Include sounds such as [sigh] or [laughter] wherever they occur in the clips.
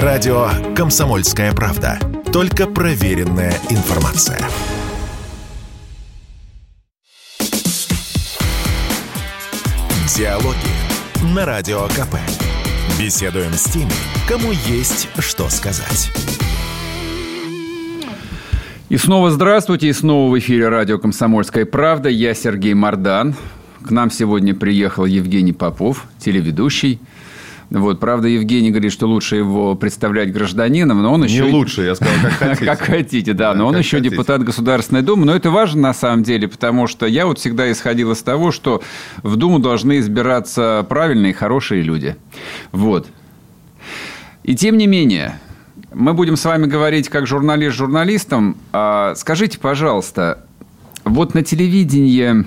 Радио «Комсомольская правда». Только проверенная информация. Диалоги на Радио КП. Беседуем с теми, кому есть что сказать. И снова здравствуйте, и снова в эфире радио «Комсомольская правда». Я Сергей Мордан. К нам сегодня приехал Евгений Попов, телеведущий. Вот, правда, Евгений говорит, что лучше его представлять гражданином, но он еще... Не лучше, я сказал, как [laughs] хотите. Как хотите, да, но он еще депутат Государственной Думы. Но это важно на самом деле, потому что я вот всегда исходил из того, что в Думу должны избираться правильные, хорошие люди. Вот. И тем не менее, мы будем с вами говорить как журналист журналистам. А скажите, пожалуйста, вот на телевидении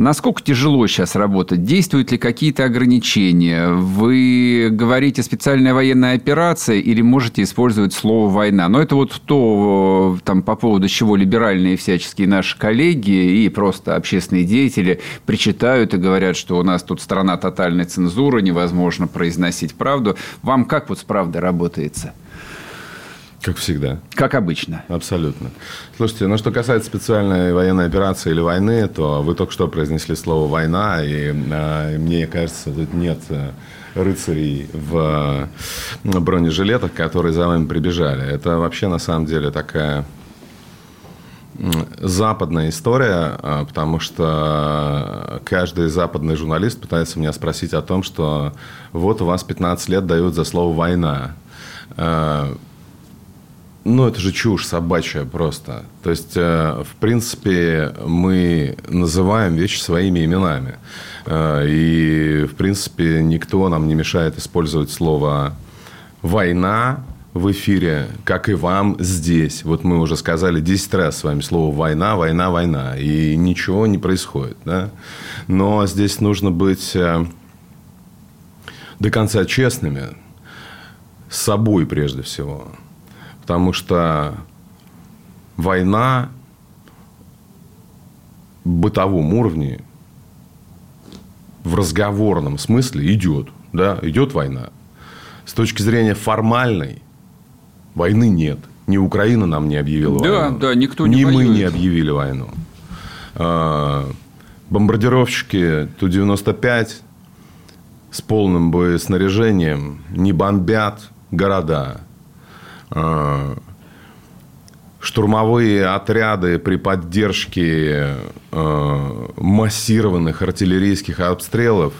Насколько тяжело сейчас работать? Действуют ли какие-то ограничения? Вы говорите специальная военная операция или можете использовать слово «война»? Но это вот то, там, по поводу чего либеральные всяческие наши коллеги и просто общественные деятели причитают и говорят, что у нас тут страна тотальной цензуры, невозможно произносить правду. Вам как вот с правдой работается? Как всегда. Как обычно. Абсолютно. Слушайте, ну что касается специальной военной операции или войны, то вы только что произнесли слово «война», и, э, мне кажется, тут нет э, рыцарей в э, бронежилетах, которые за вами прибежали. Это вообще на самом деле такая западная история, э, потому что каждый западный журналист пытается меня спросить о том, что вот у вас 15 лет дают за слово «война». Ну, это же чушь собачья просто. То есть, э, в принципе, мы называем вещи своими именами. Э, и, в принципе, никто нам не мешает использовать слово «война», в эфире, как и вам здесь. Вот мы уже сказали 10 раз с вами слово «война», «война», «война». И ничего не происходит. Да? Но здесь нужно быть э, до конца честными. С собой прежде всего. Потому что война бытовом уровне, в разговорном смысле идет. Да, идет война. С точки зрения формальной, войны нет. Ни Украина нам не объявила да, войну. Да, никто не Ни воюет. мы не объявили войну. А, бомбардировщики Ту-95 с полным боеснаряжением не бомбят города. Э, штурмовые отряды при поддержке э, массированных артиллерийских обстрелов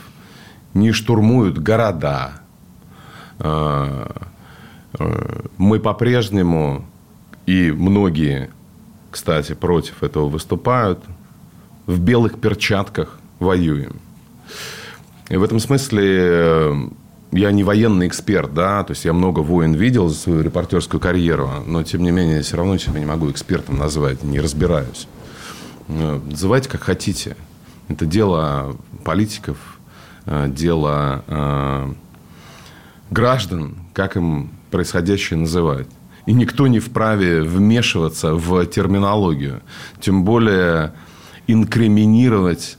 не штурмуют города. Э, мы по-прежнему, и многие, кстати, против этого выступают, в белых перчатках воюем. И в этом смысле я не военный эксперт, да, то есть я много войн видел за свою репортерскую карьеру, но тем не менее все равно себя не могу экспертом назвать, не разбираюсь. Э, называйте как хотите. Это дело политиков, э, дело э, граждан, как им происходящее называть. И никто не вправе вмешиваться в терминологию. Тем более инкриминировать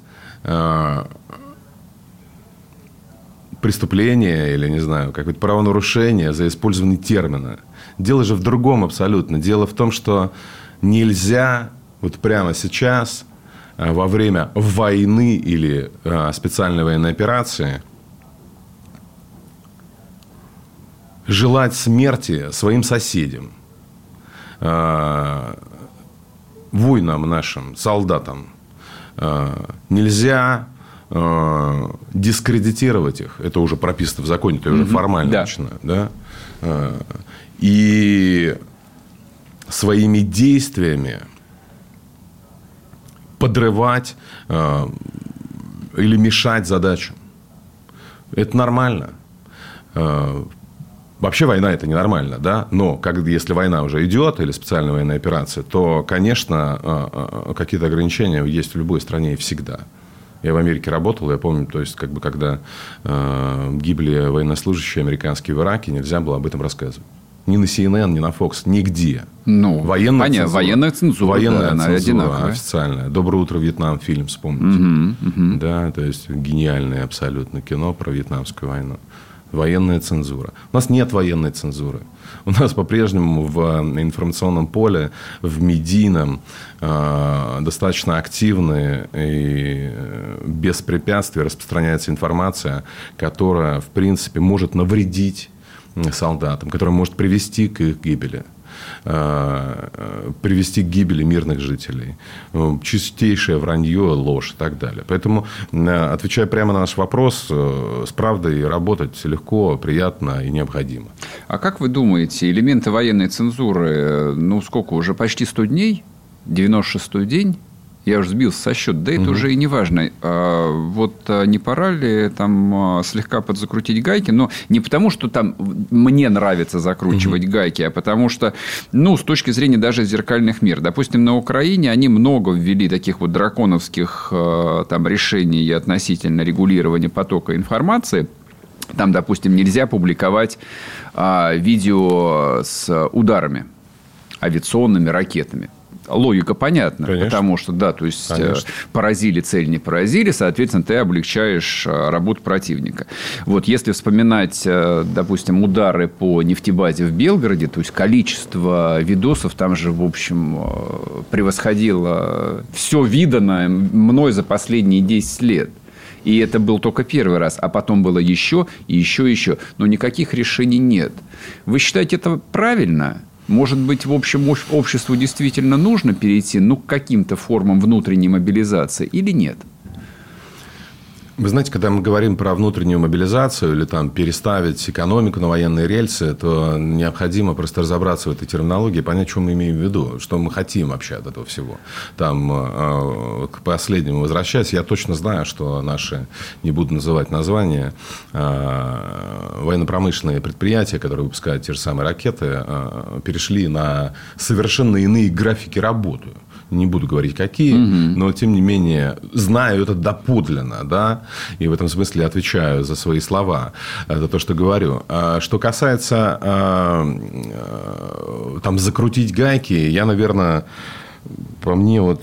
преступление или, не знаю, какое-то правонарушение за использование термина. Дело же в другом абсолютно. Дело в том, что нельзя вот прямо сейчас, э, во время войны или э, специальной военной операции, желать смерти своим соседям, э, воинам нашим, солдатам. Нельзя э, дискредитировать их. Это уже прописано в законе, это уже формально да. начинаю. Да? Э, и своими действиями подрывать э, или мешать задачам. Это нормально. Э, Вообще война это ненормально, да, но как, если война уже идет или специальная военная операция, то, конечно, э, э, какие-то ограничения есть в любой стране и всегда. Я в Америке работал, я помню, то есть, как бы, когда э, гибли военнослужащие американские в Ираке, нельзя было об этом рассказывать. Ни на CNN, ни на Fox, нигде. Ну, военная понятно, цензура. Военная цензура, военная да, цензура она официальная. «Доброе утро, Вьетнам» фильм, вспомните. Угу, угу. Да, то есть, гениальное абсолютно кино про вьетнамскую войну. военная цензура. У нас нет военной цензуры. У нас по-прежнему в информационном поле, в медийном, э, достаточно активны и без препятствий распространяется информация, которая, в принципе, может навредить солдатам, которая может привести к их гибели. Э, привести к гибели мирных жителей. Ну, чистейшее вранье, ложь и так далее. Поэтому, э, отвечая прямо на наш вопрос, э, с правдой работать легко, приятно и необходимо. А как вы думаете, элементы военной цензуры, ну, сколько уже, почти 100 дней, 96-й день, я уже сбился со счета, да это угу. уже и не важно. А, вот а, не пора ли там а, слегка подзакрутить гайки, но не потому, что там мне нравится закручивать угу. гайки, а потому что, ну, с точки зрения даже зеркальных мер, допустим, на Украине они много ввели таких вот драконовских там решений относительно регулирования потока информации. Там, допустим, нельзя публиковать а, видео с ударами авиационными ракетами логика понятна. Конечно. Потому что, да, то есть Конечно. Э, поразили цель, не поразили, соответственно, ты облегчаешь э, работу противника. Вот если вспоминать, э, допустим, удары по нефтебазе в Белгороде, то есть количество видосов там же, в общем, превосходило все виданное мной за последние 10 лет. И это был только первый раз, а потом было еще и еще и еще. Но никаких решений нет. Вы считаете это правильно? Может быть, в общем, обществу действительно нужно перейти ну, к каким-то формам внутренней мобилизации или нет? Вы знаете, когда мы говорим про внутреннюю мобилизацию или там переставить экономику на военные рельсы, то необходимо просто разобраться в этой терминологии, понять, что мы имеем в виду, что мы хотим вообще от этого всего. Там, э, к последнему возвращаясь, я точно знаю, что наши, не буду называть названия, э, военно-промышленные предприятия, которые выпускают те же самые ракеты, э, перешли на совершенно иные графики работы не буду говорить какие, угу. но тем не менее знаю это доподлинно, да, и в этом смысле отвечаю за свои слова, э, за то, что говорю. А что касается э, э, там закрутить гайки, я, наверное, по мне вот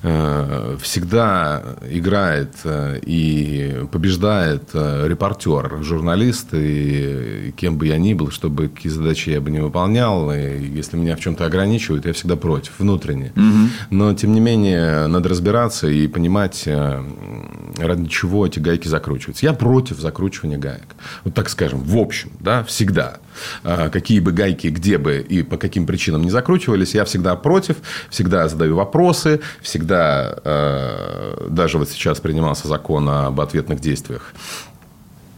всегда играет э, и побеждает э, репортер, журналист, и кем бы я ни был, чтобы какие задачи я бы не выполнял, и если меня в чем-то ограничивают, я всегда против, внутренне. Угу. Но, тем не менее, надо разбираться и понимать, ради чего эти гайки закручиваются. Я против закручивания гаек. Вот так скажем, в общем, да, всегда. А, какие бы гайки, где бы и по каким причинам не закручивались, я всегда против, всегда задаю вопросы, всегда, а, даже вот сейчас принимался закон об ответных действиях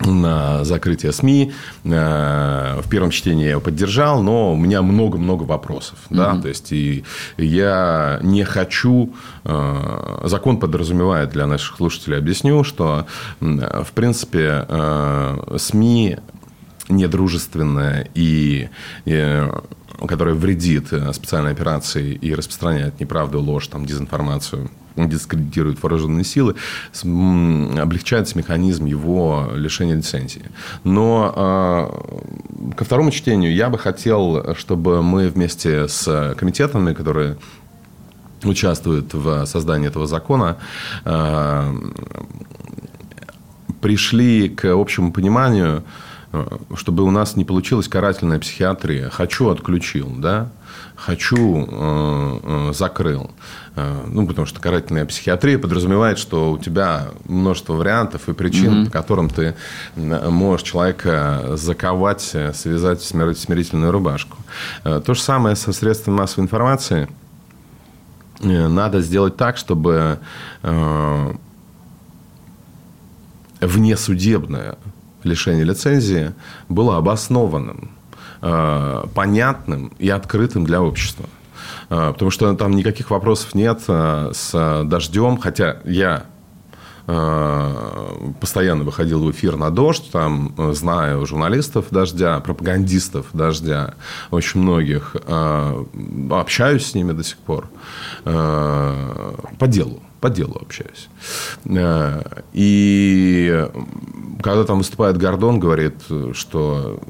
на закрытие СМИ. А, в первом чтении я его поддержал, но у меня много-много вопросов. Mm-hmm. Да? То есть, и я не хочу... Закон подразумевает для наших слушателей, объясню, что, в принципе, СМИ недружественная и, и которая вредит э, специальной операции и распространяет неправду, ложь, там, дезинформацию, дискредитирует вооруженные силы, облегчается механизм его лишения лицензии. Но э, ко второму чтению я бы хотел, чтобы мы вместе с комитетами, которые участвуют в создании этого закона, э, пришли к общему пониманию, чтобы у нас не получилась карательная психиатрия. Хочу отключил, да, хочу э, э, закрыл. Ну, потому что карательная психиатрия подразумевает, что у тебя множество вариантов и причин, mm-hmm. по которым ты можешь человека заковать, связать в смирительную рубашку. То же самое со средствами массовой информации. Надо сделать так, чтобы внесудебное лишения лицензии было обоснованным, э, понятным и открытым для общества. Э, потому что там никаких вопросов нет э, с дождем, хотя я постоянно выходил в эфир на дождь, там знаю журналистов дождя, пропагандистов дождя, очень многих, общаюсь с ними до сих пор по делу по делу общаюсь. Э, и когда там выступает Гордон, говорит, что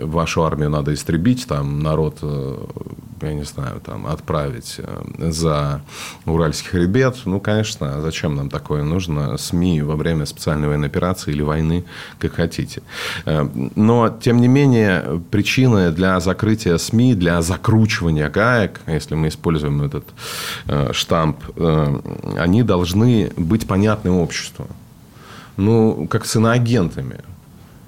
вашу армию надо истребить, там народ э, я не знаю, там, отправить э, за Уральский хребет. Ну, конечно, зачем нам такое нужно СМИ во время специальной военной операции или войны, как хотите. Э, но, тем не менее, причины для закрытия СМИ, для закручивания гаек, если мы используем этот э, штамп, они должны быть понятны обществу. Ну, как с иноагентами,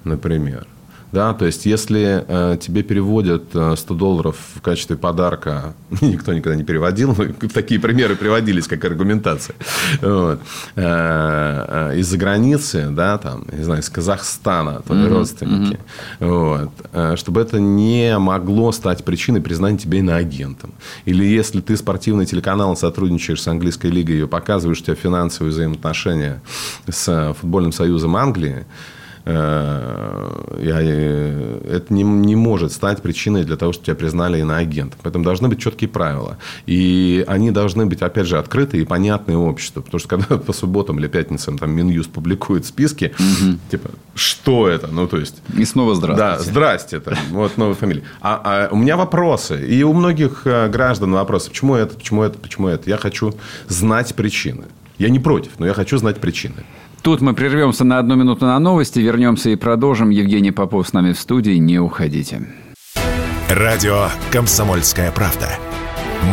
например. Да, то есть, если э, тебе переводят 100 э, долларов в качестве подарка, [laughs] никто никогда не переводил, [laughs] такие примеры приводились как аргументация, вот, э, э, из-за границы, да, там, не знаю, из Казахстана, твои mm-hmm. родственники, mm-hmm. вот, э, чтобы это не могло стать причиной признания тебя иноагентом. Или если ты спортивный телеканал, сотрудничаешь с английской лигой, ее показываешь, у тебя финансовые взаимоотношения с футбольным союзом Англии, Э, это не, не может стать причиной для того, чтобы тебя признали иноагентом. Поэтому должны быть четкие правила. И они должны быть, опять же, открыты и понятны обществу. Потому что когда [laughs] по субботам или пятницам там Минюст публикует списки, угу. типа, что это? Ну, то есть... И снова здравствуйте. Да, здрасте. Это, вот новая фамилия. А, а у меня вопросы. И у многих э, граждан вопросы. Почему это, почему это, почему это? Я хочу знать причины. Я не против, но я хочу знать причины. Тут мы прервемся на одну минуту на новости, вернемся и продолжим. Евгений Попов с нами в студии, не уходите. Радио «Комсомольская правда».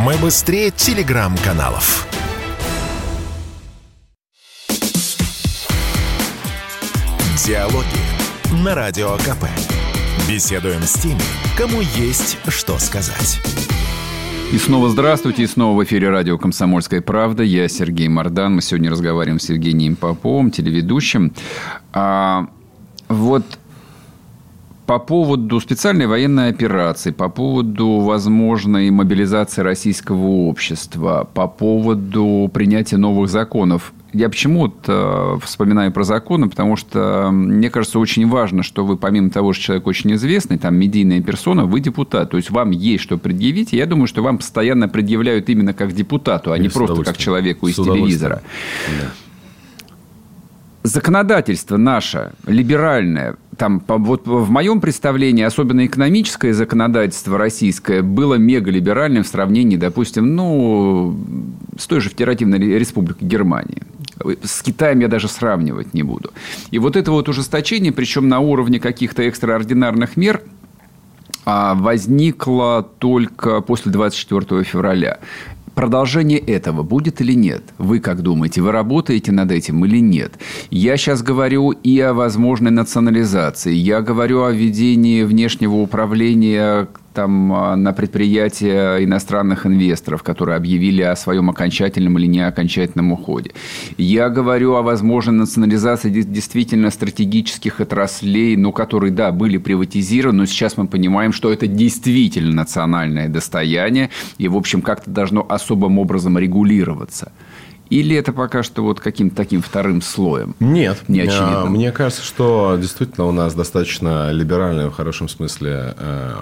Мы быстрее телеграм-каналов. Диалоги на Радио КП. Беседуем с теми, кому есть что сказать. И снова здравствуйте, и снова в эфире радио «Комсомольская правда». Я Сергей Мордан. Мы сегодня разговариваем с Евгением Поповым, телеведущим. А, вот по поводу специальной военной операции, по поводу возможной мобилизации российского общества, по поводу принятия новых законов. Я почему вот, э, вспоминаю про законы, потому что мне кажется очень важно, что вы, помимо того, что человек очень известный, там, медийная персона, вы депутат. То есть, вам есть что предъявить. И я думаю, что вам постоянно предъявляют именно как депутату, а и не просто как человеку из телевизора. Да. Законодательство наше, либеральное, там, вот в моем представлении, особенно экономическое законодательство российское было мегалиберальным в сравнении, допустим, ну, с той же Федеративной Республикой Германии. С Китаем я даже сравнивать не буду. И вот это вот ужесточение, причем на уровне каких-то экстраординарных мер, а, возникло только после 24 февраля. Продолжение этого будет или нет? Вы как думаете? Вы работаете над этим или нет? Я сейчас говорю и о возможной национализации. Я говорю о введении внешнего управления там, а, на предприятия иностранных инвесторов, которые объявили о своем окончательном или неокончательном уходе. Я говорю о возможной национализации действительно стратегических отраслей, ну, которые, да, были приватизированы, но сейчас мы понимаем, что это действительно национальное достояние, и, в общем, как-то должно особым образом регулироваться. Или это пока что вот каким-то таким вторым слоем? Нет. Не очевидно. Мне кажется, что действительно у нас достаточно либеральное в хорошем смысле э,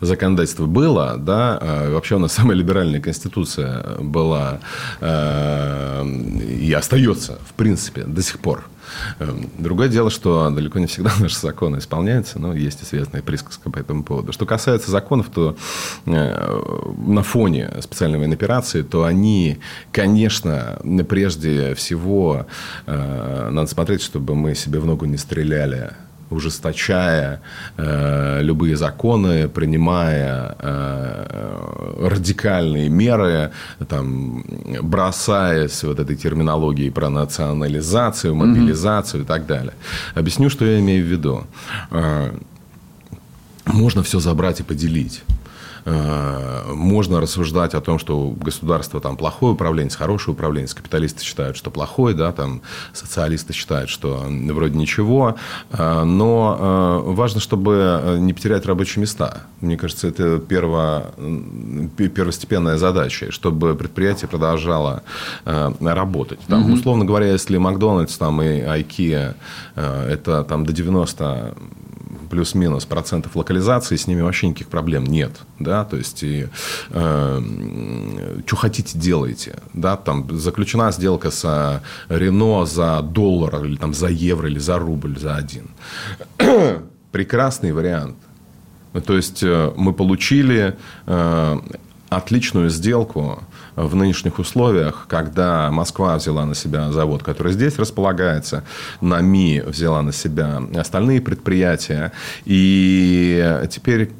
законодательство было. Да? Э, вообще у нас [laughs] самая либеральная конституция была э, и остается, в принципе, до сих пор. Эм, другое дело, что далеко не всегда [laughs] наши законы исполняются, но есть известная присказка по этому поводу. Что касается законов, то э, на фоне специальной военной операции, то они, конечно, прежде всего э, надо смотреть, чтобы мы себе в ногу не стреляли ужесточая э, любые законы, принимая э, радикальные меры, там, бросаясь вот этой терминологией про национализацию, мобилизацию mm-hmm. и так далее. Объясню, что я имею в виду. Э, можно все забрать и поделить. Э, можно рассуждать о том, что государство там плохое управление, хорошее управление. Капиталисты считают, что плохое, да, там социалисты считают, что вроде ничего. Э, но э, важно, чтобы не потерять рабочие места. Мне кажется, это перво, первостепенная задача, чтобы предприятие продолжало работать. Там, угу. Условно говоря, если Макдональдс там, и IKEA это там до 90 плюс-минус процентов локализации, с ними вообще никаких проблем нет. Да? То есть, и, э, что хотите, делайте. Да? Там заключена сделка с Рено за доллар, или там, за евро, или за рубль, за один. Прекрасный вариант. То есть, э, мы получили э, отличную сделку в нынешних условиях, когда Москва взяла на себя завод, который здесь располагается, НАМИ взяла на себя остальные предприятия, и теперь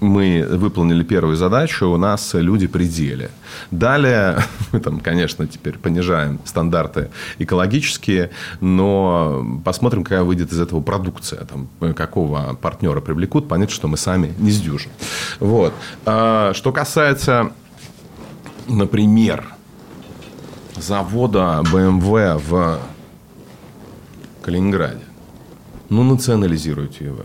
мы выполнили первую задачу, у нас люди пределе. Далее, [laughs] мы там, конечно, теперь понижаем стандарты экологические, но посмотрим, какая выйдет из этого продукция, там, какого партнера привлекут, понятно, что мы сами не сдюжим. Вот. А, что касается, например, завода BMW в Калининграде, ну, национализируйте его.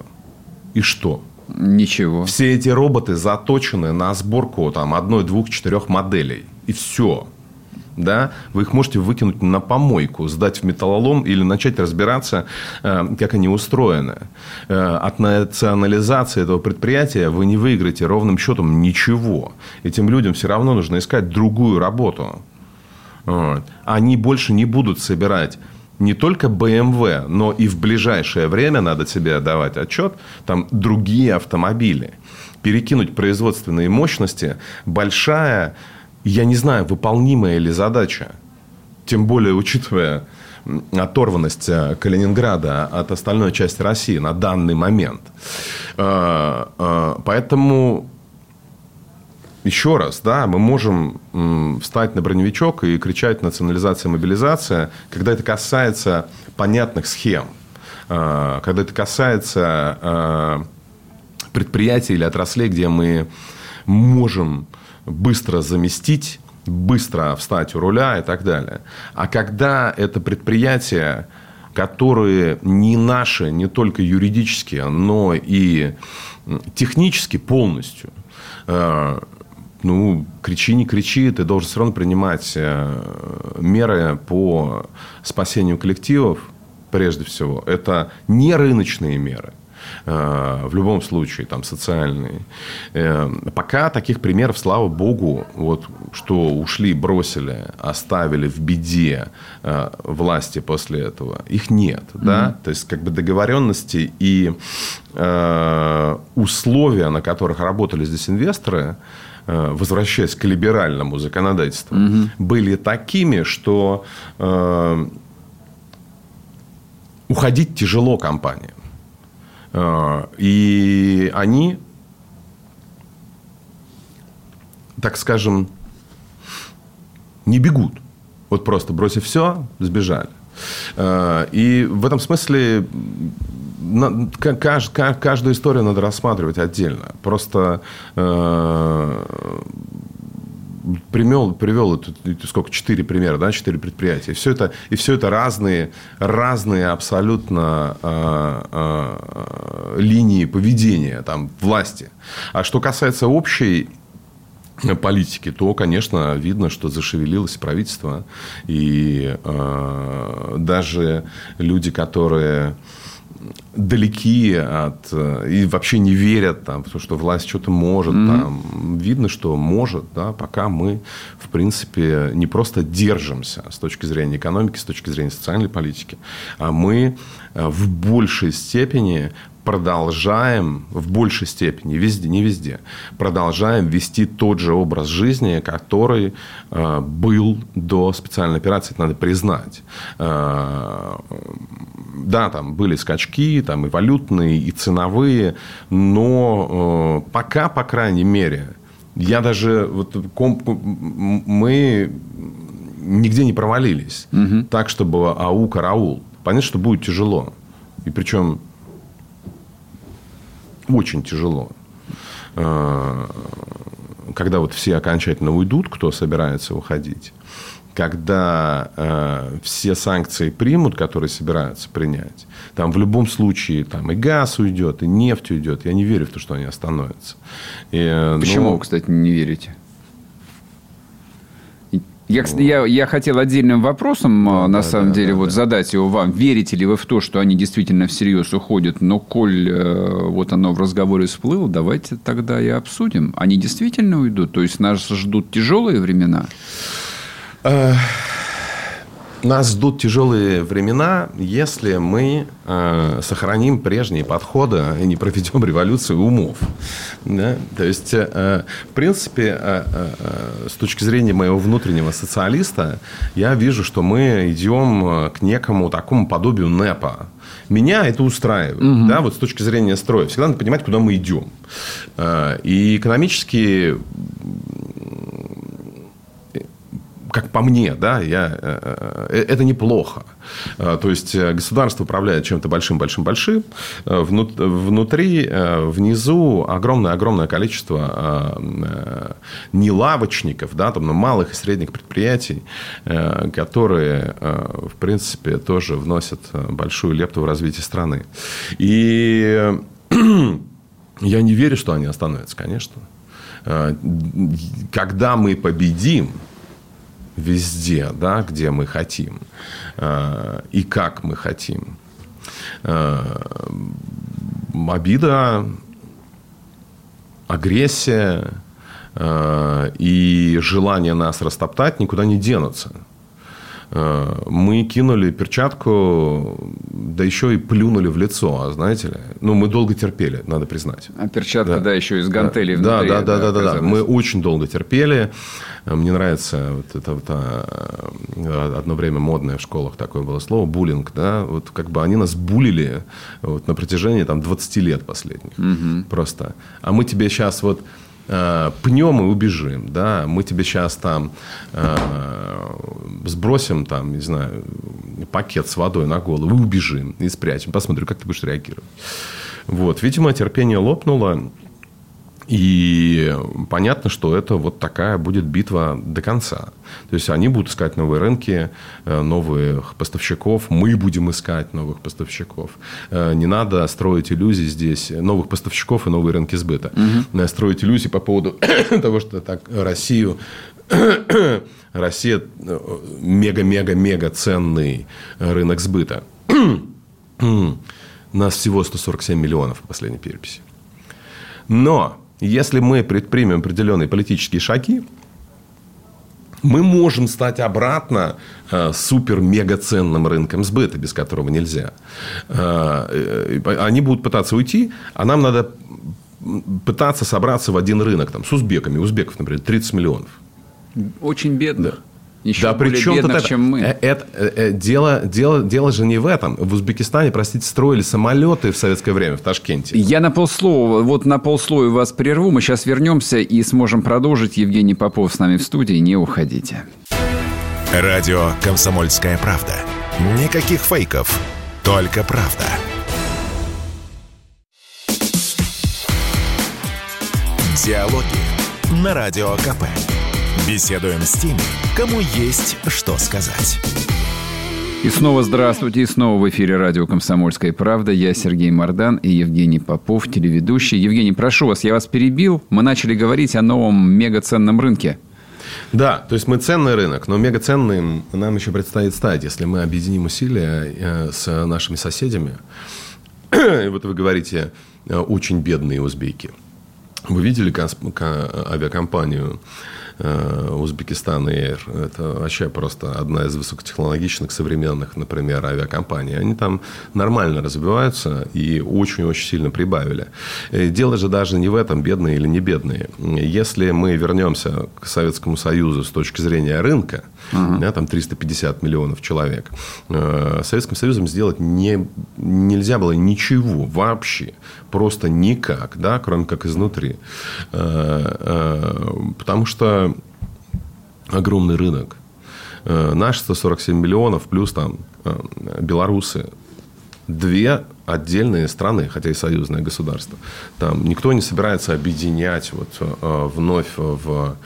И что? Ничего. Все эти роботы заточены на сборку там, одной, двух, четырех моделей. И все. Да? Вы их можете выкинуть на помойку, сдать в металлолом или начать разбираться, э, как они устроены. Э, от национализации этого предприятия вы не выиграете ровным счетом ничего. Этим людям все равно нужно искать другую работу. Они больше не будут собирать не только BMW, но и в ближайшее время, надо себе давать отчет, там другие автомобили. Перекинуть производственные мощности – большая, я не знаю, выполнимая ли задача. Тем более, учитывая оторванность э, Калининграда от остальной части России на данный момент. Э, э, поэтому еще раз, да, мы можем встать на броневичок и кричать национализация, мобилизация, когда это касается понятных схем, а, когда это касается а, предприятий или отраслей, где мы можем быстро заместить, быстро встать у руля и так далее. А когда это предприятия, которые не наши, не только юридически, но и технически полностью, а, ну, кричи, не кричи, ты должен все равно принимать э, меры по спасению коллективов, прежде всего. Это не рыночные меры э, в любом случае, там, социальные. Э, пока таких примеров, слава богу, вот, что ушли, бросили, оставили в беде власти после этого, их нет. Mm-hmm. Да? То есть, как бы договоренности и условия, на которых работали здесь инвесторы, Э, возвращаясь к либеральному законодательству, угу. были такими, что э, уходить тяжело компаниям. Э, и они, так скажем, не бегут. Вот просто бросив все, сбежали. Э, и в этом смысле каждую историю надо рассматривать отдельно. Просто э, привел, привел сколько, четыре примера, да, четыре предприятия. И все это, и все это разные, разные абсолютно э, э, линии поведения там, власти. А что касается общей политики, то, конечно, видно, что зашевелилось правительство. И э, даже люди, которые далеки от и вообще не верят там, то, что власть что-то может. Mm-hmm. Там, видно, что может, да, пока мы, в принципе, не просто держимся с точки зрения экономики, с точки зрения социальной политики, а мы э, в большей степени продолжаем в большей степени, везде, не везде, продолжаем вести тот же образ жизни, который э, был до специальной операции, это надо признать. Э, да, там были скачки, там и валютные, и ценовые, но э, пока, по крайней мере, я даже вот комп, мы нигде не провалились, угу. так чтобы ау караул. Понятно, что будет тяжело, и причем очень тяжело. Э, когда вот все окончательно уйдут, кто собирается уходить, когда э, все санкции примут, которые собираются принять, там в любом случае там и газ уйдет, и нефть уйдет. Я не верю в то, что они остановятся. И, э, Почему, но... кстати, не верите? Я, я, я хотел отдельным вопросом, да, на да, самом да, деле, да, вот да. задать его вам. Верите ли вы в то, что они действительно всерьез уходят? Но коль э, вот оно в разговоре всплыло, давайте тогда и обсудим. Они действительно уйдут? То есть нас ждут тяжелые времена? Нас ждут тяжелые времена, если мы э, сохраним прежние подходы и не проведем [laughs] революцию умов. Да? То есть, э, в принципе, э, э, с точки зрения моего внутреннего социалиста, я вижу, что мы идем к некому такому подобию НЭПа. Меня это устраивает, угу. да, вот с точки зрения строя. Всегда надо понимать, куда мы идем. Э, и экономически как по мне, да, я, э, э, это неплохо. Э, то есть государство управляет чем-то большим-большим-большим. Внутри, внизу огромное-огромное количество не лавочников, да, там, но малых и средних предприятий, которые, в принципе, тоже вносят большую лепту в развитие страны. И [clears throat] я не верю, что они остановятся, конечно. Когда мы победим, везде, да, где мы хотим э, и как мы хотим. Э, обида, агрессия э, и желание нас растоптать никуда не денутся. Э, мы кинули перчатку, да еще и плюнули в лицо, а знаете ли. Ну, мы долго терпели, надо признать. А перчатка, да, да еще из гантелей да, внутри. Да, да, да, да, да, Мы очень долго терпели. Мне нравится вот это вот а, одно время модное в школах такое было слово, буллинг, да, вот как бы они нас булили вот на протяжении там 20 лет последних. Угу. Просто. А мы тебе сейчас вот Э, пнем и убежим, да, мы тебе сейчас там э, сбросим там, не знаю, пакет с водой на голову и убежим, и спрячем, посмотрим, как ты будешь реагировать. Вот, видимо, терпение лопнуло, и понятно, что это вот такая будет битва до конца. То есть они будут искать новые рынки, э, новых поставщиков, мы будем искать новых поставщиков. Э, не надо строить иллюзии здесь, новых поставщиков и новые рынки сбыта. Угу. Строить иллюзии по поводу [coughs] того, что так Россию [coughs] Россия мега-мега-мега ценный рынок сбыта. [coughs] Нас всего 147 миллионов по последней переписи. Но если мы предпримем определенные политические шаги, мы можем стать обратно э, супер-мега ценным рынком сбыта, без которого нельзя. Э, э, они будут пытаться уйти, а нам надо пытаться собраться в один рынок там, с узбеками. Узбеков, например, 30 миллионов. Очень бедно. Да. Еще да, более причем бедных, это, чем мы. Это, это, это, дело, дело, дело же не в этом. В Узбекистане, простите, строили самолеты в советское время в Ташкенте. Я на полслова, вот на полслоя вас прерву. Мы сейчас вернемся и сможем продолжить. Евгений Попов с нами в студии. Не уходите. Радио «Комсомольская правда». Никаких фейков, только правда. Диалоги на Радио КП. Беседуем с теми, кому есть что сказать. И снова здравствуйте, и снова в эфире радио «Комсомольская правда». Я Сергей Мордан и Евгений Попов, телеведущий. Евгений, прошу вас, я вас перебил. Мы начали говорить о новом мегаценном рынке. Да, то есть мы ценный рынок, но мегаценным нам еще предстоит стать, если мы объединим усилия э, с нашими соседями. И вот вы говорите, э, очень бедные узбеки. Вы видели авиакомпанию Узбекистан Air. Это вообще просто одна из высокотехнологичных, современных, например, авиакомпаний. Они там нормально развиваются и очень-очень сильно прибавили. И дело же даже не в этом, бедные или не бедные. Если мы вернемся к Советскому Союзу с точки зрения рынка, uh-huh. да, там 350 миллионов человек, э, Советским Союзом сделать не, нельзя было ничего вообще. Просто никак, да, кроме как изнутри. Э, потому что огромный рынок. Э, наш 147 миллионов, плюс там э, белорусы. Две отдельные страны, хотя и союзное государство. Там никто не собирается объединять вот, э, вновь в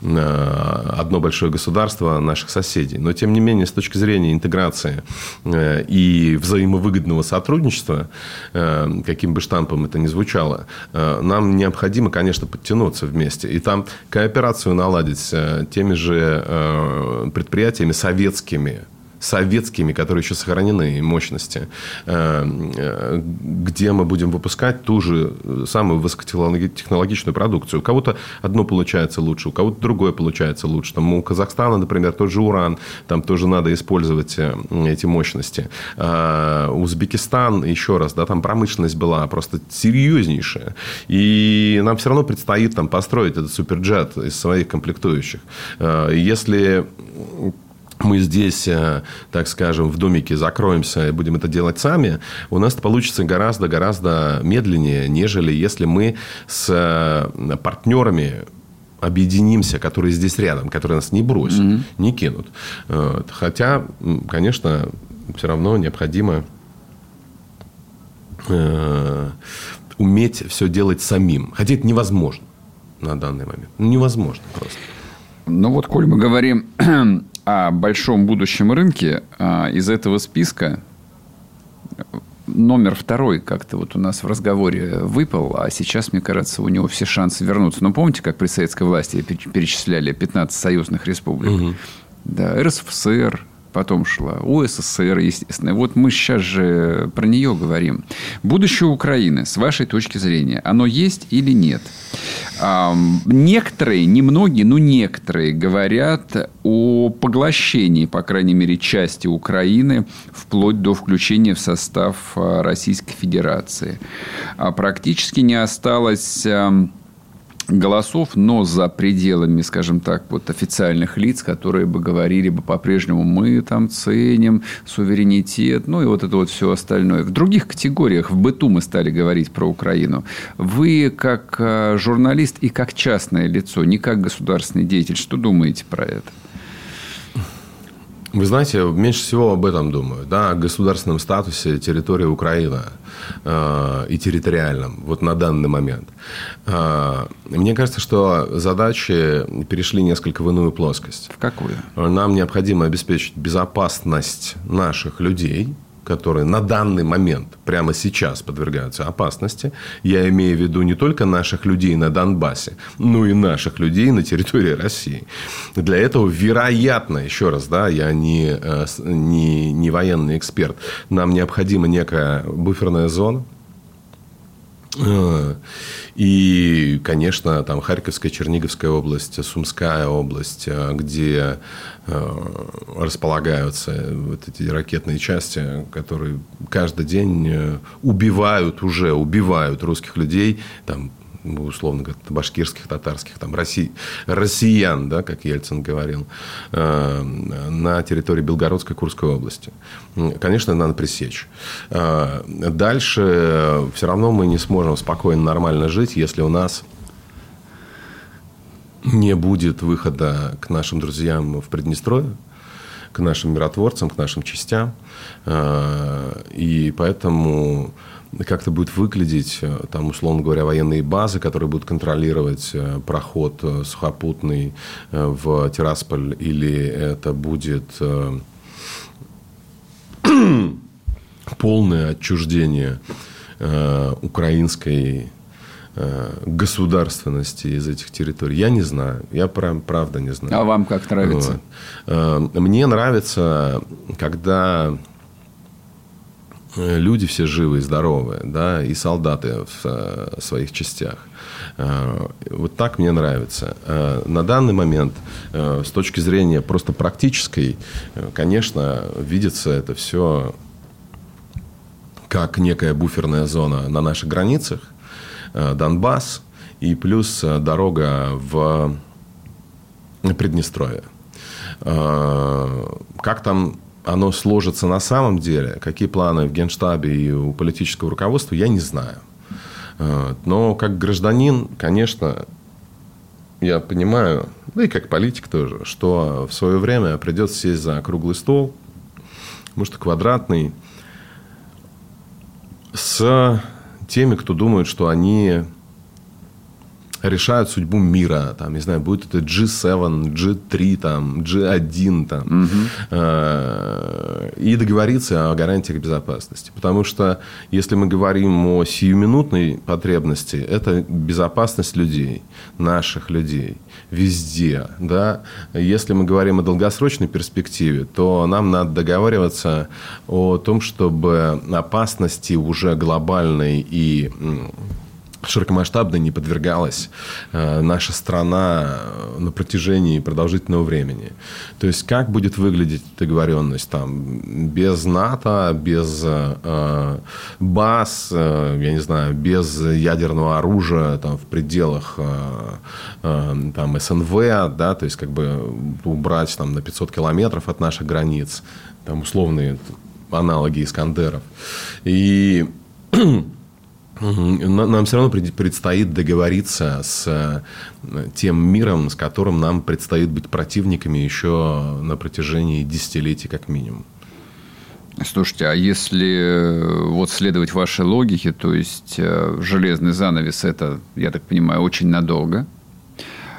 э, одно большое государство наших соседей. Но, тем не менее, с точки зрения интеграции э, и взаимовыгодного сотрудничества, каким бы штампом это ни звучало, нам необходимо, конечно, подтянуться вместе. И там кооперацию наладить теми же предприятиями советскими, советскими, которые еще сохранены, мощности, где мы будем выпускать ту же самую высокотехнологичную продукцию. У кого-то одно получается лучше, у кого-то другое получается лучше. Там у Казахстана, например, тот же уран, там тоже надо использовать эти мощности. А Узбекистан, еще раз, да, там промышленность была просто серьезнейшая. И нам все равно предстоит там построить этот суперджет из своих комплектующих. Если мы здесь, э, так скажем, в домике закроемся и будем это делать сами, у нас это получится гораздо-гораздо медленнее, нежели если мы с э, партнерами объединимся, которые здесь рядом, которые нас не бросят, mm-hmm. не кинут. Хотя, конечно, все равно необходимо э, уметь все делать самим. Хотя это невозможно на данный момент. Невозможно просто. Ну вот, коль мы говорим о большом будущем рынке, а, из этого списка номер второй как-то вот у нас в разговоре выпал, а сейчас, мне кажется, у него все шансы вернуться. Но помните, как при советской власти перечисляли 15 союзных республик? Угу. Да, РСФСР, потом шла УССР, естественно. Вот мы сейчас же про нее говорим. Будущее Украины, с вашей точки зрения, оно есть или нет? Некоторые, немногие, но некоторые говорят о поглощении, по крайней мере, части Украины вплоть до включения в состав а, Российской Федерации. А практически не осталось голосов, но за пределами, скажем так, вот официальных лиц, которые бы говорили бы по-прежнему, мы там ценим суверенитет, ну и вот это вот все остальное. В других категориях, в быту мы стали говорить про Украину. Вы как э, журналист и как частное лицо, не как государственный деятель, что думаете про это? Вы знаете, меньше всего об этом думаю, да, о государственном статусе территории Украины э, и территориальном, вот на данный момент. Э, мне кажется, что задачи перешли несколько в иную плоскость. В какую? Нам необходимо обеспечить безопасность наших людей, которые на данный момент, прямо сейчас подвергаются опасности. Я имею в виду не только наших людей на Донбассе, но и наших людей на территории России. Для этого, вероятно, еще раз, да, я не, э, не, не военный эксперт, нам необходима некая буферная зона, и, конечно, там Харьковская, Черниговская область, Сумская область, э, где э, располагаются вот эти ракетные части, которые каждый день э, убивают уже, убивают русских людей, там ну, условно говоря, башкирских, татарских, там, Росси, россиян, да, как Ельцин говорил, э, на территории Белгородской, Курской области. Конечно, надо пресечь. Э, дальше все равно мы не сможем спокойно, нормально жить, если у нас не будет выхода к нашим друзьям в Приднестровье, к нашим миротворцам, к нашим частям. Э, и поэтому как это будет выглядеть, э, там, условно говоря, военные базы, которые будут контролировать э, проход э, сухопутный в Тирасполь, или это будет [clears throat] полное отчуждение украинской государственности из этих территорий. Я не знаю. Я прям правда не знаю. А вам как нравится? Вот. Мне нравится, когда люди все живы и здоровы, да, и солдаты в э, своих частях. Э, вот так мне нравится. На данный момент, с точки зрения просто практической, конечно, видится это все как некая буферная зона на наших границах, Донбасс и плюс дорога в Приднестровье. Как там оно сложится на самом деле, какие планы в Генштабе и у политического руководства, я не знаю. Э, но как гражданин, конечно, я понимаю, да и как политик тоже, что в свое время придется сесть за круглый стол, может, квадратный, с теми, кто думает, что они решают судьбу мира. Там, не знаю, будет это G7, G3, там, G1. Там, угу. И договориться о гарантиях безопасности. Потому что, если мы говорим о сиюминутной потребности, это безопасность людей, наших людей, везде. Да? Если мы говорим о долгосрочной перспективе, то нам надо договариваться о том, чтобы опасности уже глобальной и широкомасштабно не подвергалась э, наша страна на протяжении продолжительного времени. То есть, как будет выглядеть договоренность там без НАТО, без э, баз, э, я не знаю, без ядерного оружия там, в пределах э, э, там, СНВ, да, то есть, как бы убрать там, на 500 километров от наших границ, там условные аналоги Искандеров. И [clears throat] нам все равно предстоит договориться с э, тем миром, с которым нам предстоит быть противниками еще на протяжении десятилетий как минимум. Слушайте, а если э, вот следовать вашей логике, то есть э, железный занавес это, я так понимаю, очень надолго?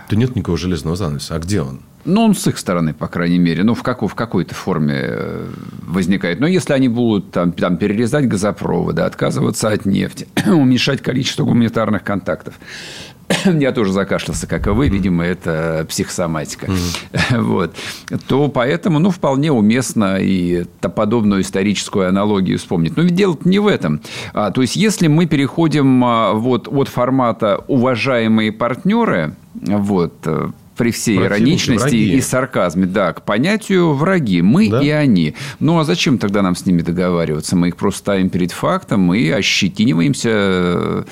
Да нет никакого железного занавеса. А где он? Ну, он с их стороны, по крайней мере, ну, в, какой, в какой-то форме э, возникает. Но если они будут там, там перерезать газопроводы, отказываться от нефти, [clears throat] уменьшать количество гуманитарных контактов, [clears throat] я тоже закашлялся, как и вы, видимо, это психосоматика. Mm-hmm. [laughs] Вот. То поэтому, ну, вполне уместно и подобную историческую аналогию вспомнить. Но ведь дело не в этом. А, то есть, если мы переходим а, вот от формата «уважаемые партнеры», вот, э, при всей Противники, ироничности враги. и сарказме, да, к понятию враги. Мы да? и они. Ну, а зачем тогда нам с ними договариваться? Мы их просто ставим перед фактом и ощетиниваемся,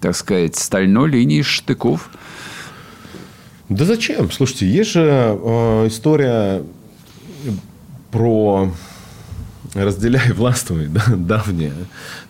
так сказать, стальной линией штыков. Да зачем? Слушайте, есть же э, история про разделяй, властвуй, [laughs] да, давняя.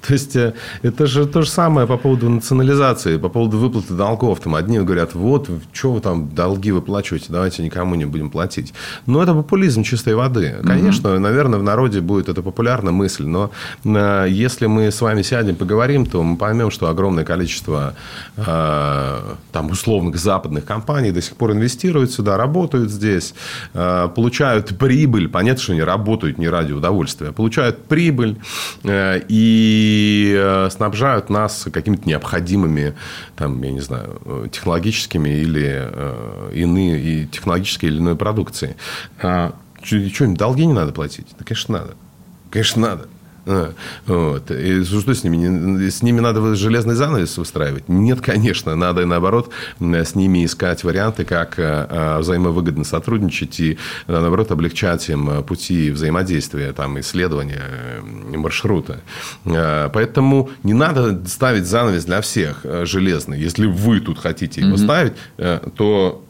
[laughs] То есть, э, это же то же самое по поводу национализации, по поводу выплаты долгов. Там одни говорят, вот, что вы там долги выплачиваете, давайте никому не будем платить. Но это популизм чистой воды. Конечно, угу. наверное, в народе будет это популярная мысль, но э, если мы с вами сядем, поговорим, то мы поймем, что огромное количество э, там условных западных компаний до сих пор инвестируют сюда, работают здесь, получают прибыль. Понятно, что они работают не ради удовольствия, получают прибыль и и э, снабжают нас какими-то необходимыми, там, я не знаю, технологическими или э, иные, и технологической или иной продукцией. А что, им долги не надо платить? Да, конечно, надо. Конечно, надо. А, вот. И что с ними? С ними надо железный занавес устраивать? Нет, конечно. Надо, наоборот, с ними искать варианты, как а, а, взаимовыгодно сотрудничать и, наоборот, облегчать им пути взаимодействия, там, исследования маршрута. Поэтому не надо ставить занавес для всех железный. Если вы тут хотите его mm-hmm. ставить, то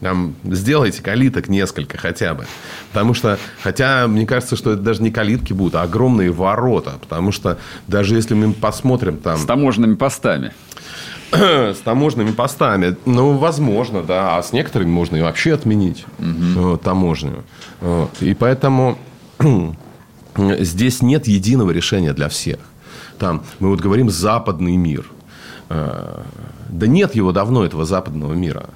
там, сделайте калиток несколько хотя бы. Потому что, хотя, мне кажется, что это даже не калитки будут, а огромные ворота. Потому что даже если мы посмотрим там... С таможенными постами. [clears throat] С таможенными постами. Ну, возможно, да. А с некоторыми можно и вообще отменить угу. таможню. Вот. И поэтому [clears throat] здесь нет единого решения для всех. Там, мы вот говорим «западный мир». Э, да нет его давно, этого западного мира.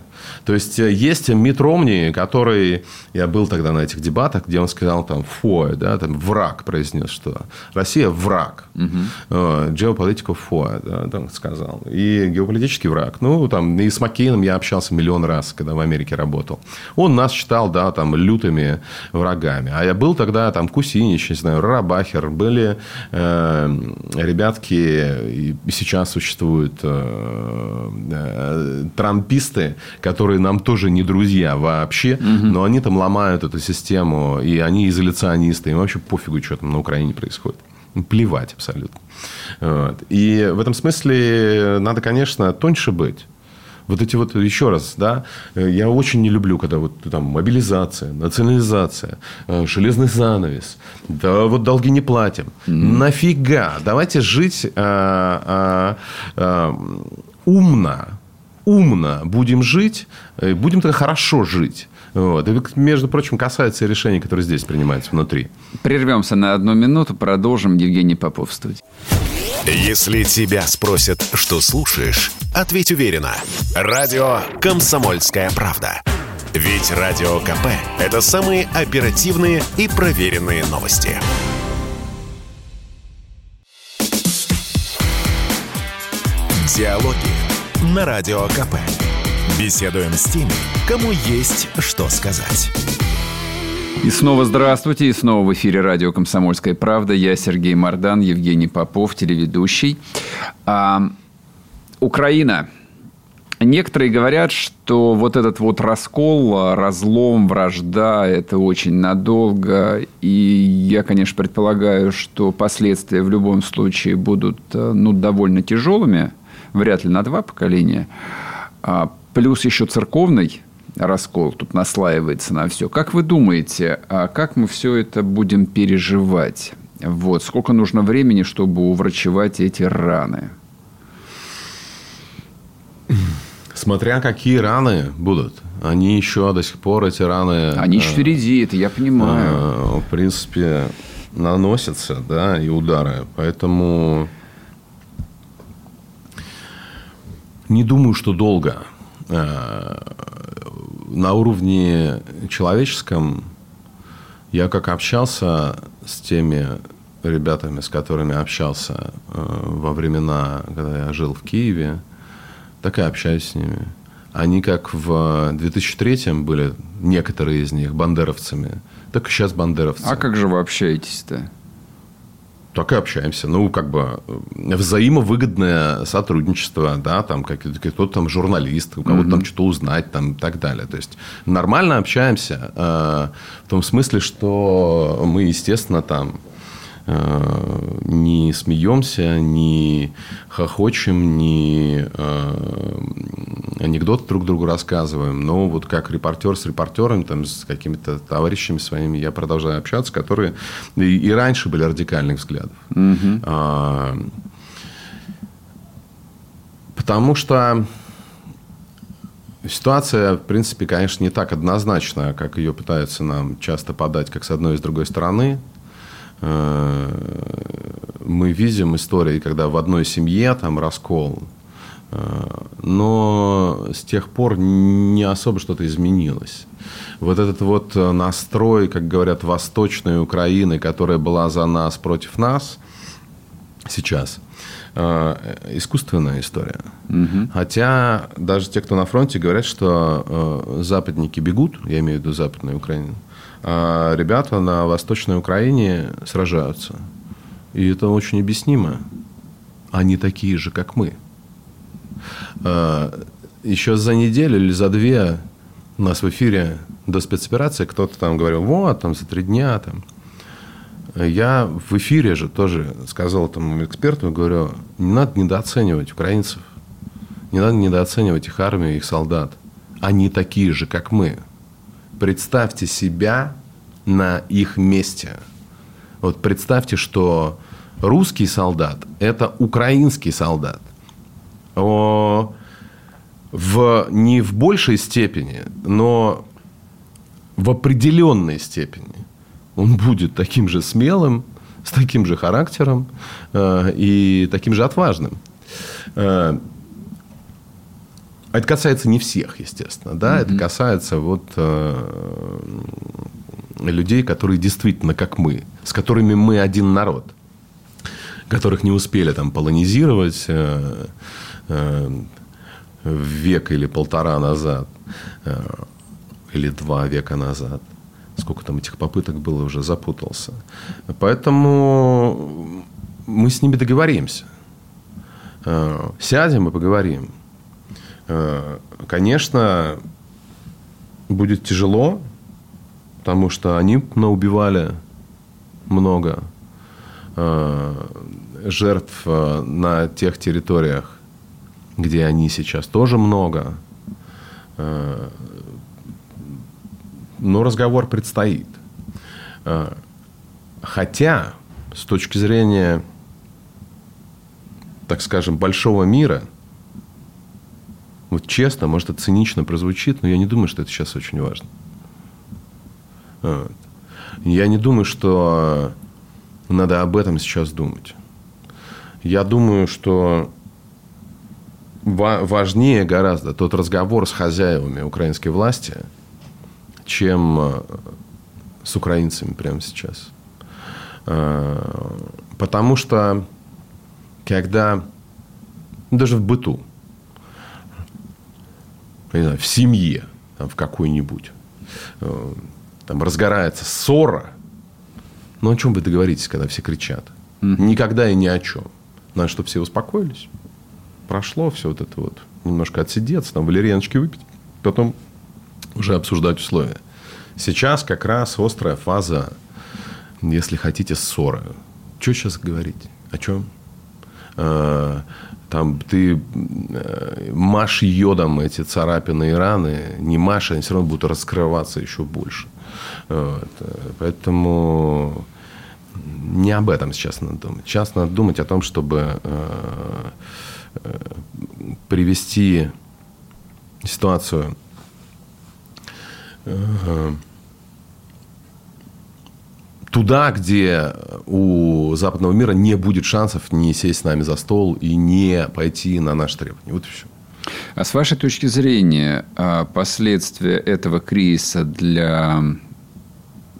То есть, э, есть Мит Ромни, который... Я был тогда на этих дебатах, где он сказал там «фое», да, там «враг» произнес, что Россия – враг. Угу. Geopolitical foe, да, там сказал. И геополитический враг. Ну, там, и с Маккейном я общался миллион раз, когда в Америке работал. Он нас считал, да, там, лютыми врагами. А я был тогда, там, Кусинич, не знаю, Рабахер, были э, ребятки, и сейчас существуют э, э, трамписты, которые которые нам тоже не друзья вообще, угу. но они там ломают эту систему, и они изоляционисты, им вообще пофигу, что там на Украине происходит. Плевать абсолютно. Вот. И в этом смысле надо, конечно, тоньше быть. Вот эти вот, еще раз, да, я очень не люблю, когда вот там мобилизация, национализация, э, железный занавес, да вот долги не платим. Mm-hmm. Нафига? Давайте жить а, а, а, умно, умно будем жить, э, будем тогда хорошо жить. Вот. И, между прочим, касается решений, которые здесь принимаются внутри. Прервемся на одну минуту, продолжим. Евгений Попов в студии. Если тебя спросят, что слушаешь, ответь уверенно. Радио «Комсомольская правда». Ведь Радио КП – это самые оперативные и проверенные новости. Диалоги на Радио КП. Беседуем с теми, кому есть что сказать. И снова здравствуйте, и снова в эфире радио «Комсомольская правда». Я Сергей Мордан, Евгений Попов, телеведущий. А, Украина. Некоторые говорят, что вот этот вот раскол, разлом, вражда – это очень надолго. И я, конечно, предполагаю, что последствия в любом случае будут ну, довольно тяжелыми. Вряд ли на два поколения. А, плюс еще церковный раскол тут наслаивается на все. Как вы думаете, а как мы все это будем переживать? Вот. Сколько нужно времени, чтобы уврачевать эти раны? Смотря какие раны будут. Они еще до сих пор, эти раны... Они еще впереди, это я понимаю. Э, в принципе, наносятся, да, и удары. Поэтому не думаю, что долго. Э, на уровне человеческом я как общался с теми ребятами, с которыми общался э, во времена, когда я жил в Киеве, так и общаюсь с ними. Они как в 2003 были, некоторые из них, бандеровцами, так и сейчас бандеровцы. А как же вы общаетесь-то? Так и общаемся. Ну, как бы э, взаимовыгодное сотрудничество, да, там кто-то там журналист, у кого-то mm-hmm. там что-то узнать, там и так далее. То есть нормально общаемся э, в том смысле, что мы, естественно, там не смеемся, не хохочем, не э, анекдоты друг другу рассказываем. Но вот как репортер с репортером, там, с какими-то товарищами своими я продолжаю общаться, которые и, и раньше были радикальных взглядов. Угу. А, потому что Ситуация, в принципе, конечно, не так однозначная, как ее пытаются нам часто подать как с одной и с другой стороны. Э, мы видим истории, когда в одной семье там раскол, э, но с тех пор не особо что-то изменилось. Вот этот вот настрой, как говорят, восточной Украины, которая была за нас против нас сейчас, э, искусственная история. Угу. Хотя даже те, кто на фронте, говорят, что западники бегут, я имею в виду западную Украину, а ребята на Восточной Украине сражаются. И это очень объяснимо. Они такие же, как мы. А, еще за неделю или за две у нас в эфире до спецоперации кто-то там говорил, вот, там за три дня там. Я в эфире же тоже сказал этому эксперту, говорю, не надо недооценивать украинцев. Не надо недооценивать их армию, их солдат. Они такие же, как мы представьте себя на их месте. Вот представьте, что русский солдат – это украинский солдат. О, в, не в большей степени, но в определенной степени он будет таким же смелым, с таким же характером э, и таким же отважным. Э, это касается не всех, естественно, да, mm-hmm. это касается вот э, людей, которые действительно как мы, с которыми мы один народ, которых не успели там полонизировать э, э, век или полтора назад, э, или два века назад. Сколько там этих попыток было, уже запутался. Поэтому мы с ними договоримся. Э, сядем и поговорим. Э, конечно, будет тяжело, потому что они наубивали много э, жертв э, на тех территориях, где они сейчас тоже много. Но разговор предстоит. Хотя, с точки зрения, так скажем, большого мира – вот честно, может, это цинично прозвучит, но я не думаю, что это сейчас очень важно. Вот. Я не думаю, что надо об этом сейчас думать. Я думаю, что важнее гораздо тот разговор с хозяевами украинской власти, чем э, с украинцами прямо сейчас. Э, потому что когда даже в быту, не знаю, в семье, там, в какой-нибудь, э, там разгорается ссора, ну о чем вы договоритесь, когда все кричат? Mm-hmm. Никогда и ни о чем. Надо, чтобы все успокоились. Прошло все вот это вот. Немножко отсидеться, там валерьяночки выпить. Потом уже обсуждать условия. Сейчас как раз острая фаза, если хотите, ссоры. Что сейчас говорить? О чем? Там ты э, машь йодом эти царапины и раны, не машь, они все равно будут раскрываться еще больше. Вот. Поэтому не об этом сейчас надо думать. Сейчас надо думать о том, чтобы э, э, привести ситуацию туда, где у западного мира не будет шансов не сесть с нами за стол и не пойти на наши требования. Вот и все. А с вашей точки зрения, а, последствия этого кризиса для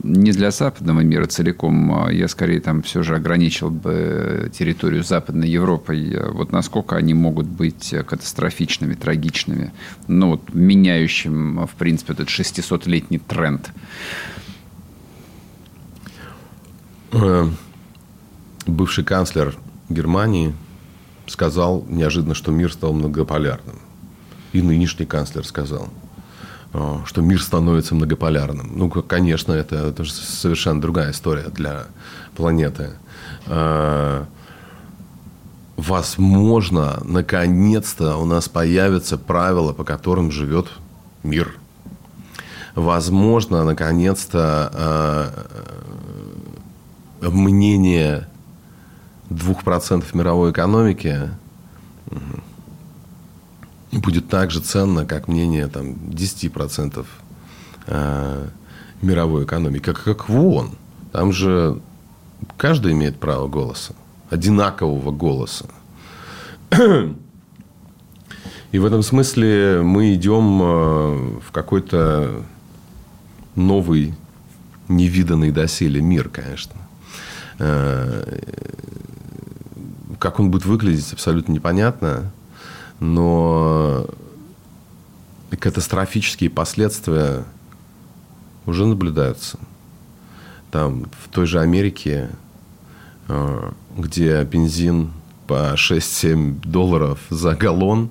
не для западного мира целиком, а я скорее там все же ограничил бы территорию Западной Европы. Вот насколько они могут быть катастрофичными, трагичными, ну, вот, меняющим, в принципе, этот 600-летний тренд. Э, бывший канцлер Германии сказал неожиданно, что мир стал многополярным. И нынешний канцлер сказал, э, что мир становится многополярным. Ну, конечно, это, это же совершенно другая история для планеты. Э, возможно, наконец-то у нас появятся правила, по которым живет мир. Возможно, наконец-то мнение 2% мировой экономики будет так же ценно, как мнение там, 10% э, мировой экономики. Как, как в ООН. Там же каждый имеет право голоса. Одинакового голоса. И в этом смысле мы идем э, в какой-то новый, невиданный доселе мир, конечно. Э, как он будет выглядеть, абсолютно непонятно. Но катастрофические последствия уже наблюдаются. Там, в той же Америке, э, где бензин по 6-7 долларов за галлон,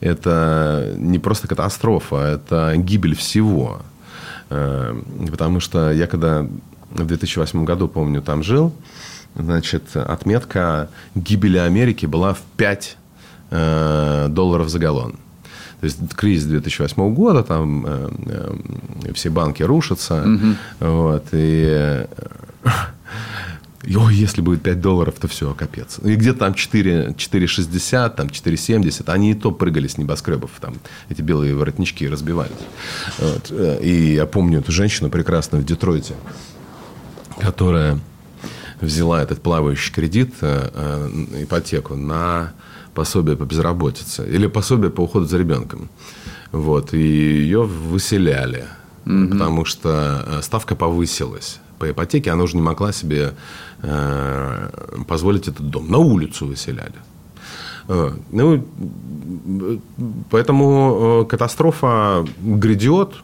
это не просто катастрофа, это гибель всего. Э, потому что я когда в 2008 году, помню, там жил. Значит, отметка гибели Америки была в 5 э, долларов за галлон. То есть кризис 2008 года, там э, э, все банки рушатся. Угу. Вот, и и, ой, если будет 5 долларов, то все, капец. И где-то там 4, 4,60, там 4,70, они и то прыгали с небоскребов, там эти белые воротнички разбивались. Вот. Э, и я помню эту женщину прекрасную в Детройте, которая взяла этот плавающий кредит, э, э, ипотеку на пособие по безработице или пособие по уходу за ребенком. Вот, и ее выселяли, угу. потому что э, ставка повысилась по ипотеке, она уже не могла себе э, позволить этот дом. На улицу выселяли. Ну, поэтому катастрофа грядет,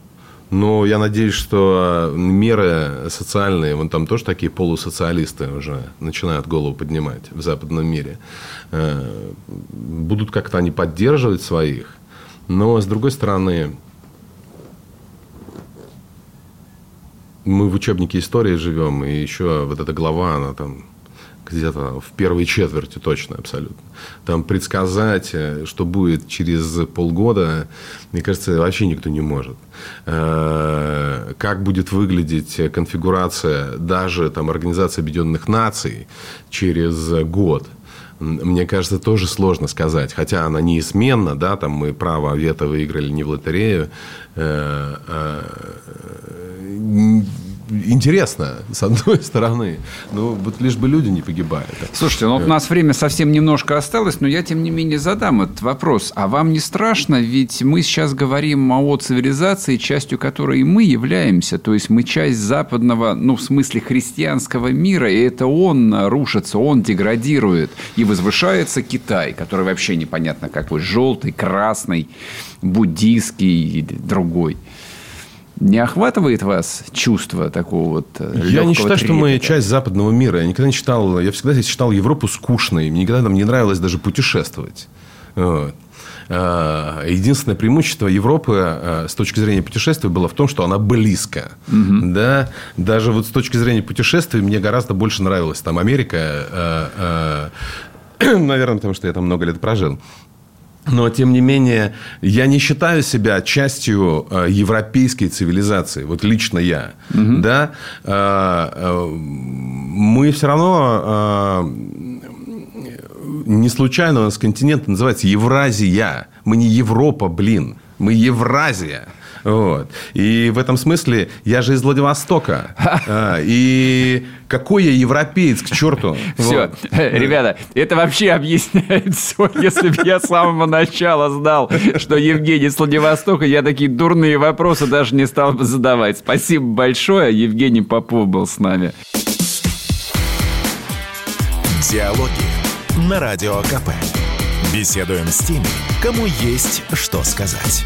но я надеюсь, что меры социальные, вон там тоже такие полусоциалисты уже начинают голову поднимать в западном мире, э, будут как-то они поддерживать своих. Но, с другой стороны, мы в учебнике истории живем, и еще вот эта глава, она там где-то в первой четверти точно абсолютно. Там предсказать, э, что будет через полгода, мне кажется, вообще никто не может. Э, как будет выглядеть конфигурация даже там, Организации Объединенных Наций через год – мне кажется, тоже сложно сказать. Хотя она неизменна, да, там мы право вето выиграли не в лотерею. Э, интересно, с одной [laughs] стороны. Но вот лишь бы люди не погибали. Слушайте, ну, вот у нас время совсем немножко осталось, но я, тем не менее, задам этот вопрос. А вам не страшно? Ведь мы сейчас говорим о цивилизации, частью которой мы являемся. То есть мы часть западного, ну, в смысле христианского мира, и это он рушится, он деградирует. И возвышается Китай, который вообще непонятно какой, желтый, красный, буддийский и другой. Не охватывает вас чувство такого вот э, Я не считаю, трепета? что мы часть западного мира. Я никогда не считал, я всегда считал Европу скучной. Мне никогда там не нравилось даже путешествовать. Вот. А, единственное преимущество Европы э, с точки зрения путешествий было в том, что она близко. Угу. Да? Даже вот с точки зрения путешествий мне гораздо больше нравилась там Америка. Э, [clears throat] наверное, потому что я там много лет прожил. Но, тем не менее, я не считаю себя частью э, европейской цивилизации. Вот лично я. Угу. Да? Э, э, мы все равно... Не случайно у нас континент называется Евразия. Мы не Европа, блин. Мы Евразия. Вот. И в этом смысле я же из Владивостока. А, [laughs] и какой я европеец, к черту. [laughs] Все, [laughs] ребята, это вообще объясняет все. Если бы я с самого начала знал, что Евгений из Владивостока, я такие дурные вопросы даже не стал бы задавать. Спасибо большое. Евгений Попов был с нами. Диалоги на Радио КП. Беседуем с теми, кому есть что сказать.